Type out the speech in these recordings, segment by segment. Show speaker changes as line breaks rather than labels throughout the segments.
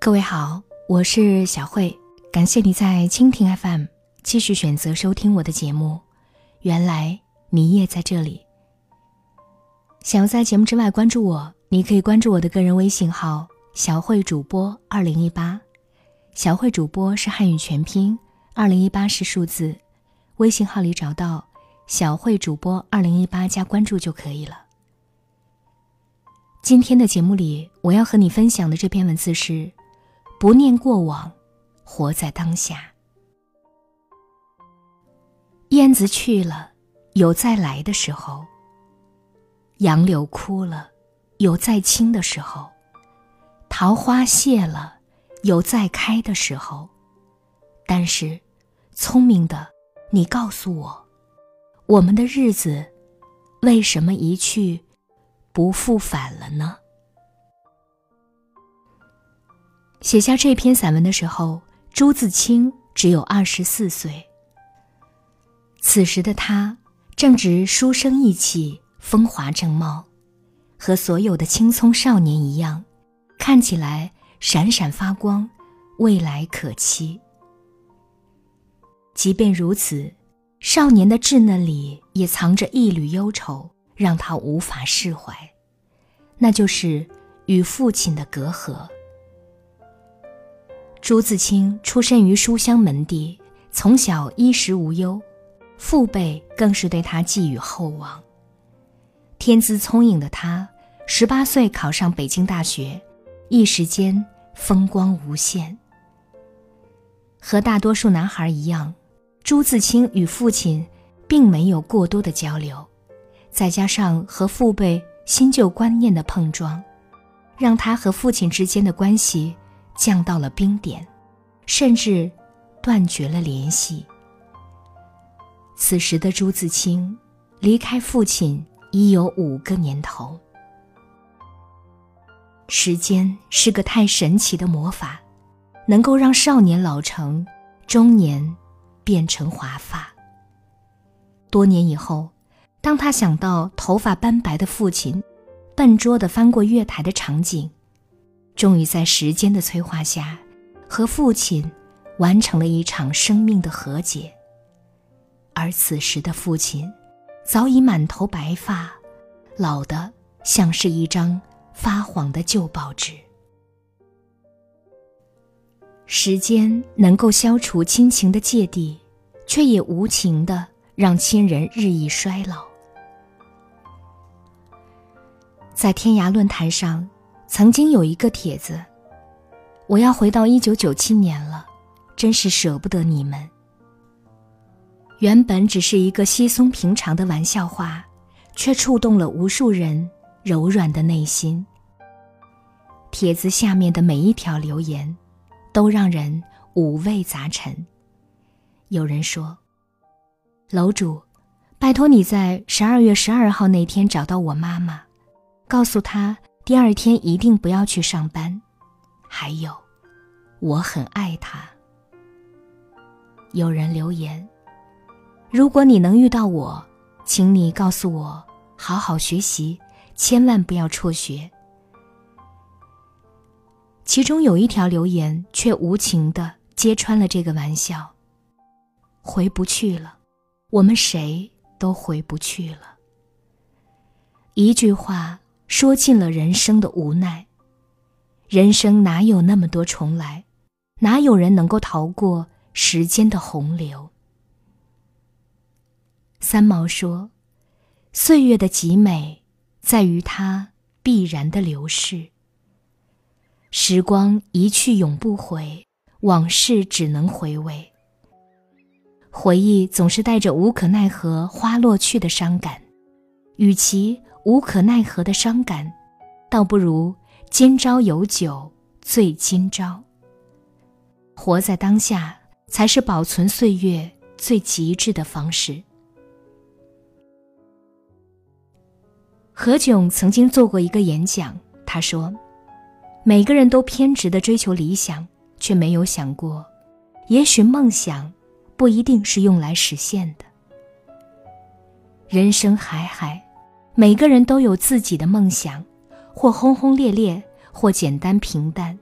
各位好，我是小慧，感谢你在蜻蜓 FM 继续选择收听我的节目。原来你也在这里。想要在节目之外关注我，你可以关注我的个人微信号“小慧主播二零一八”。小慧主播是汉语全拼，二零一八是数字。微信号里找到“小慧主播二零一八”加关注就可以了。今天的节目里，我要和你分享的这篇文字是。不念过往，活在当下。燕子去了，有再来的时候；杨柳枯了，有再青的时候；桃花谢了，有再开的时候。但是，聪明的你告诉我，我们的日子为什么一去不复返了呢？写下这篇散文的时候，朱自清只有二十四岁。此时的他正值书生意气、风华正茂，和所有的青葱少年一样，看起来闪闪发光，未来可期。即便如此，少年的稚嫩里也藏着一缕忧愁，让他无法释怀，那就是与父亲的隔阂。朱自清出身于书香门第，从小衣食无忧，父辈更是对他寄予厚望。天资聪颖的他，十八岁考上北京大学，一时间风光无限。和大多数男孩一样，朱自清与父亲并没有过多的交流，再加上和父辈新旧观念的碰撞，让他和父亲之间的关系。降到了冰点，甚至断绝了联系。此时的朱自清离开父亲已有五个年头。时间是个太神奇的魔法，能够让少年老成，中年变成华发。多年以后，当他想到头发斑白的父亲，笨拙的翻过月台的场景。终于在时间的催化下，和父亲完成了一场生命的和解。而此时的父亲，早已满头白发，老的像是一张发黄的旧报纸。时间能够消除亲情的芥蒂，却也无情的让亲人日益衰老。在天涯论坛上。曾经有一个帖子，我要回到一九九七年了，真是舍不得你们。原本只是一个稀松平常的玩笑话，却触动了无数人柔软的内心。帖子下面的每一条留言，都让人五味杂陈。有人说：“楼主，拜托你在十二月十二号那天找到我妈妈，告诉她。”第二天一定不要去上班，还有，我很爱他。有人留言：如果你能遇到我，请你告诉我，好好学习，千万不要辍学。其中有一条留言却无情的揭穿了这个玩笑。回不去了，我们谁都回不去了。一句话。说尽了人生的无奈。人生哪有那么多重来？哪有人能够逃过时间的洪流？三毛说：“岁月的极美，在于它必然的流逝。时光一去永不回，往事只能回味。回忆总是带着无可奈何花落去的伤感，与其……”无可奈何的伤感，倒不如今朝有酒醉今朝。活在当下，才是保存岁月最极致的方式。何炅曾经做过一个演讲，他说：“每个人都偏执的追求理想，却没有想过，也许梦想不一定是用来实现的。人生海海。”每个人都有自己的梦想，或轰轰烈烈，或简单平淡；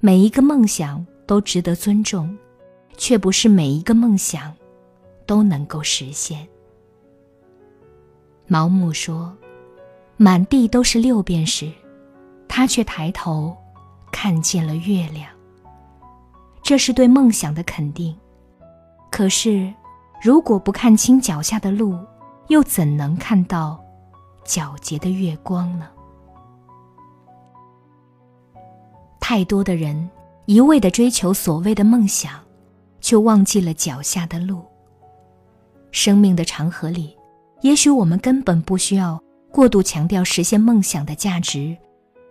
每一个梦想都值得尊重，却不是每一个梦想都能够实现。毛姆说：“满地都是六便士，他却抬头看见了月亮。”这是对梦想的肯定。可是，如果不看清脚下的路，又怎能看到皎洁的月光呢？太多的人一味的追求所谓的梦想，却忘记了脚下的路。生命的长河里，也许我们根本不需要过度强调实现梦想的价值。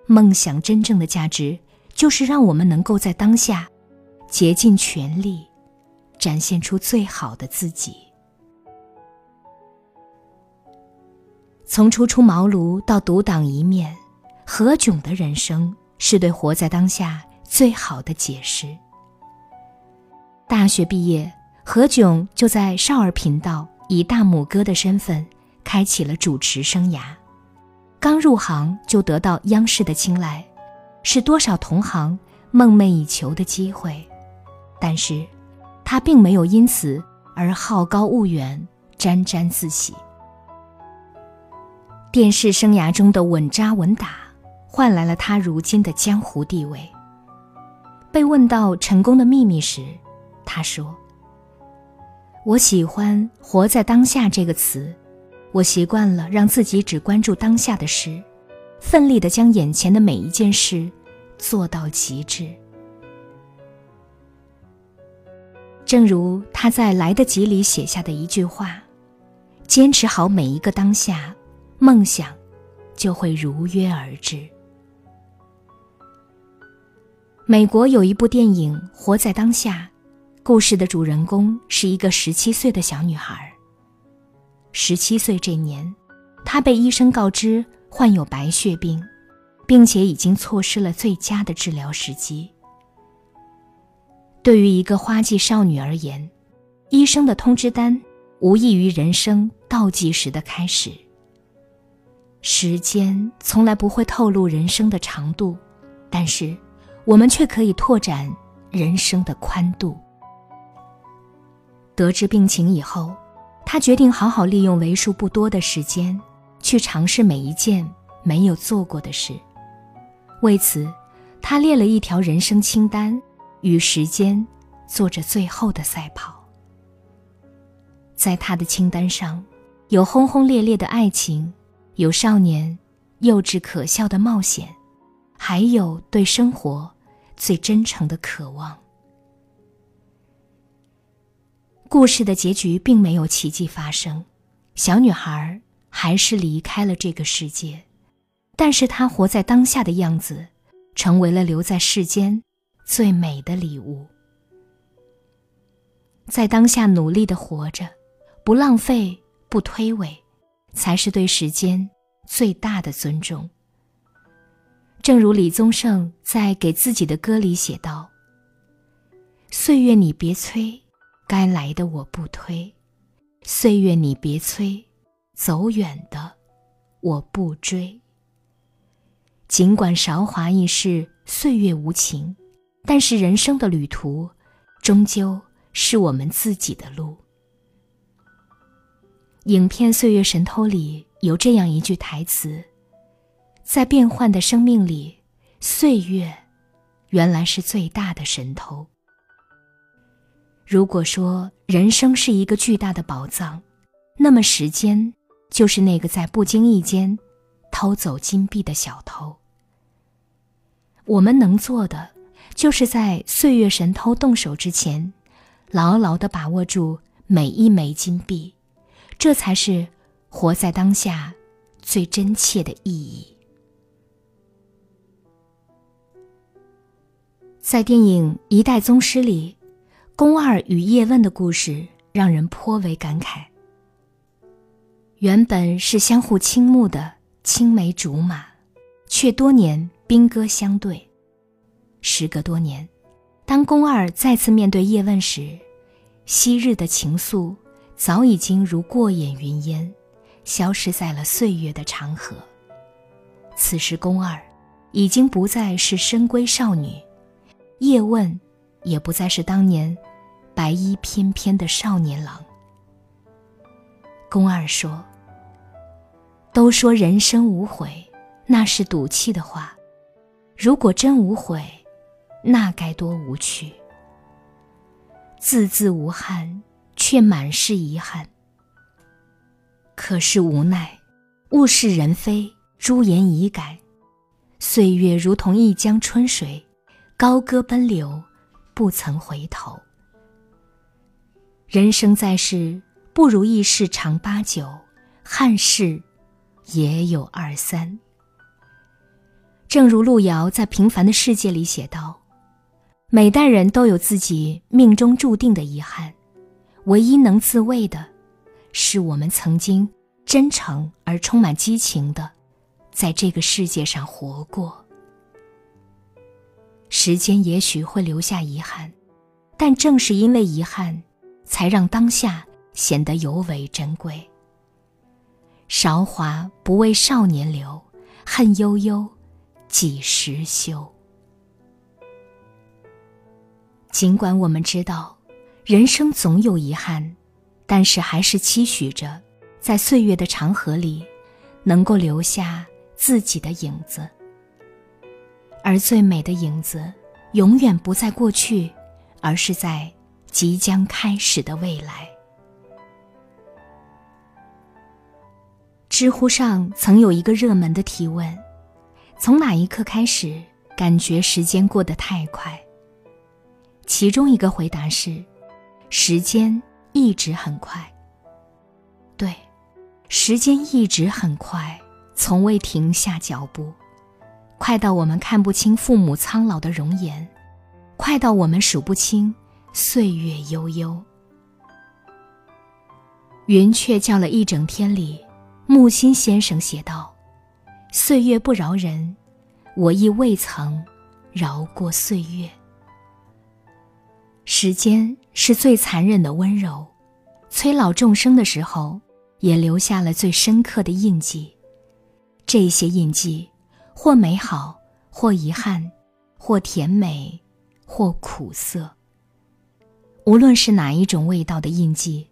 梦想真正的价值，就是让我们能够在当下，竭尽全力，展现出最好的自己。从初出茅庐到独当一面，何炅的人生。是对活在当下最好的解释。大学毕业，何炅就在少儿频道以大拇哥的身份开启了主持生涯。刚入行就得到央视的青睐，是多少同行梦寐以求的机会。但是，他并没有因此而好高骛远、沾沾自喜。电视生涯中的稳扎稳打。换来了他如今的江湖地位。被问到成功的秘密时，他说：“我喜欢‘活在当下’这个词，我习惯了让自己只关注当下的事，奋力的将眼前的每一件事做到极致。”正如他在《来得及》里写下的一句话：“坚持好每一个当下，梦想就会如约而至。”美国有一部电影《活在当下》，故事的主人公是一个十七岁的小女孩。十七岁这年，她被医生告知患有白血病，并且已经错失了最佳的治疗时机。对于一个花季少女而言，医生的通知单无异于人生倒计时的开始。时间从来不会透露人生的长度，但是。我们却可以拓展人生的宽度。得知病情以后，他决定好好利用为数不多的时间，去尝试每一件没有做过的事。为此，他列了一条人生清单，与时间做着最后的赛跑。在他的清单上，有轰轰烈烈的爱情，有少年幼稚可笑的冒险，还有对生活。最真诚的渴望。故事的结局并没有奇迹发生，小女孩还是离开了这个世界，但是她活在当下的样子，成为了留在世间最美的礼物。在当下努力的活着，不浪费，不推诿，才是对时间最大的尊重。正如李宗盛在给自己的歌里写道：“岁月你别催，该来的我不推；岁月你别催，走远的我不追。尽管韶华易逝，岁月无情，但是人生的旅途，终究是我们自己的路。”影片《岁月神偷》里有这样一句台词。在变幻的生命里，岁月原来是最大的神偷。如果说人生是一个巨大的宝藏，那么时间就是那个在不经意间偷走金币的小偷。我们能做的，就是在岁月神偷动手之前，牢牢的把握住每一枚金币，这才是活在当下最真切的意义。在电影《一代宗师》里，宫二与叶问的故事让人颇为感慨。原本是相互倾慕的青梅竹马，却多年兵戈相对。时隔多年，当宫二再次面对叶问时，昔日的情愫早已经如过眼云烟，消失在了岁月的长河。此时，宫二已经不再是深闺少女。叶问也不再是当年白衣翩翩的少年郎。宫二说：“都说人生无悔，那是赌气的话。如果真无悔，那该多无趣。字字无憾，却满是遗憾。可是无奈，物是人非，朱颜已改。”岁月如同一江春水，高歌奔流，不曾回头。人生在世，不如意事常八九，憾事也有二三。正如路遥在《平凡的世界》里写道：“每代人都有自己命中注定的遗憾，唯一能自慰的，是我们曾经真诚而充满激情的。”在这个世界上活过，时间也许会留下遗憾，但正是因为遗憾，才让当下显得尤为珍贵。韶华不为少年留，恨悠悠，几时休？尽管我们知道，人生总有遗憾，但是还是期许着，在岁月的长河里，能够留下。自己的影子，而最美的影子，永远不在过去，而是在即将开始的未来。知乎上曾有一个热门的提问：从哪一刻开始感觉时间过得太快？其中一个回答是：时间一直很快。对，时间一直很快。从未停下脚步，快到我们看不清父母苍老的容颜，快到我们数不清岁月悠悠。云雀叫了一整天里，木心先生写道：“岁月不饶人，我亦未曾饶过岁月。时间是最残忍的温柔，催老众生的时候，也留下了最深刻的印记。”这些印记，或美好，或遗憾，或甜美，或苦涩。无论是哪一种味道的印记，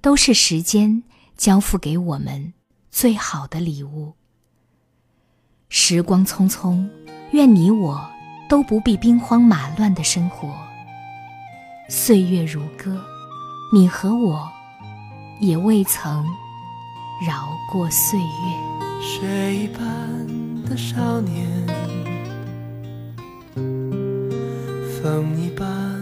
都是时间交付给我们最好的礼物。时光匆匆，愿你我都不必兵荒马乱的生活。岁月如歌，你和我，也未曾饶过岁月。
水一般的少年，风一般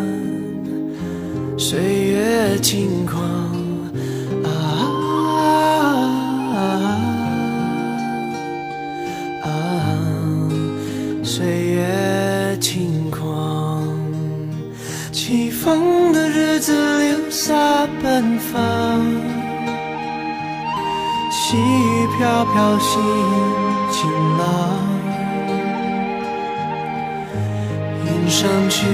岁月轻狂。起风的日子流沙奔放，细雨飘飘，心晴朗。云上去，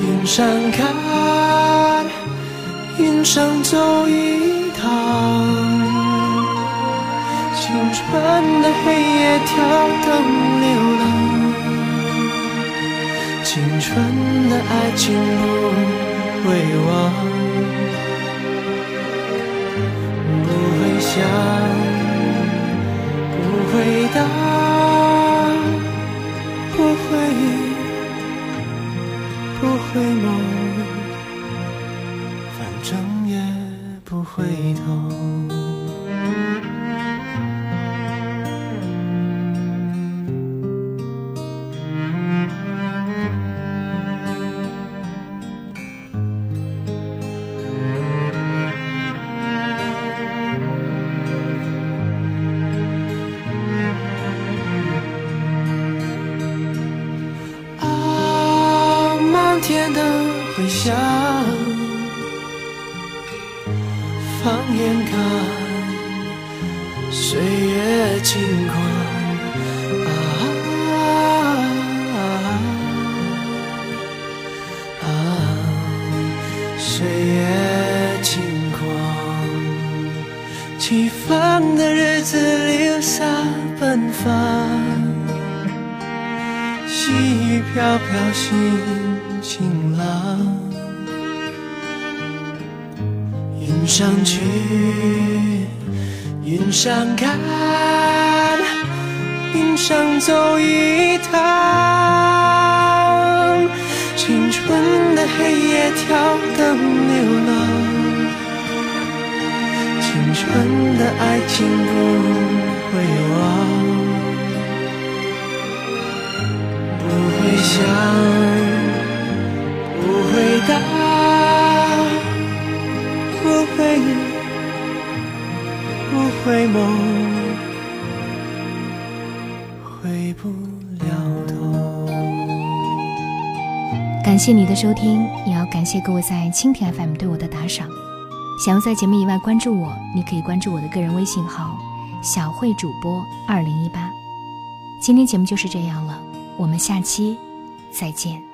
云上看，上走一趟。青春的黑夜，跳灯流浪。青春的爱情不。会忘，不会想，不回答，不会，不会梦，回头。岁月轻狂。云上走一趟。青春的黑夜跳灯流浪，青春的爱情不会忘，不会想，不会答。不会，不会梦，不了头。
感谢你的收听，也要感谢各位在蜻蜓 FM 对我的打赏。想要在节目以外关注我，你可以关注我的个人微信号“小慧主播二零一八”。今天节目就是这样了，我们下期再见。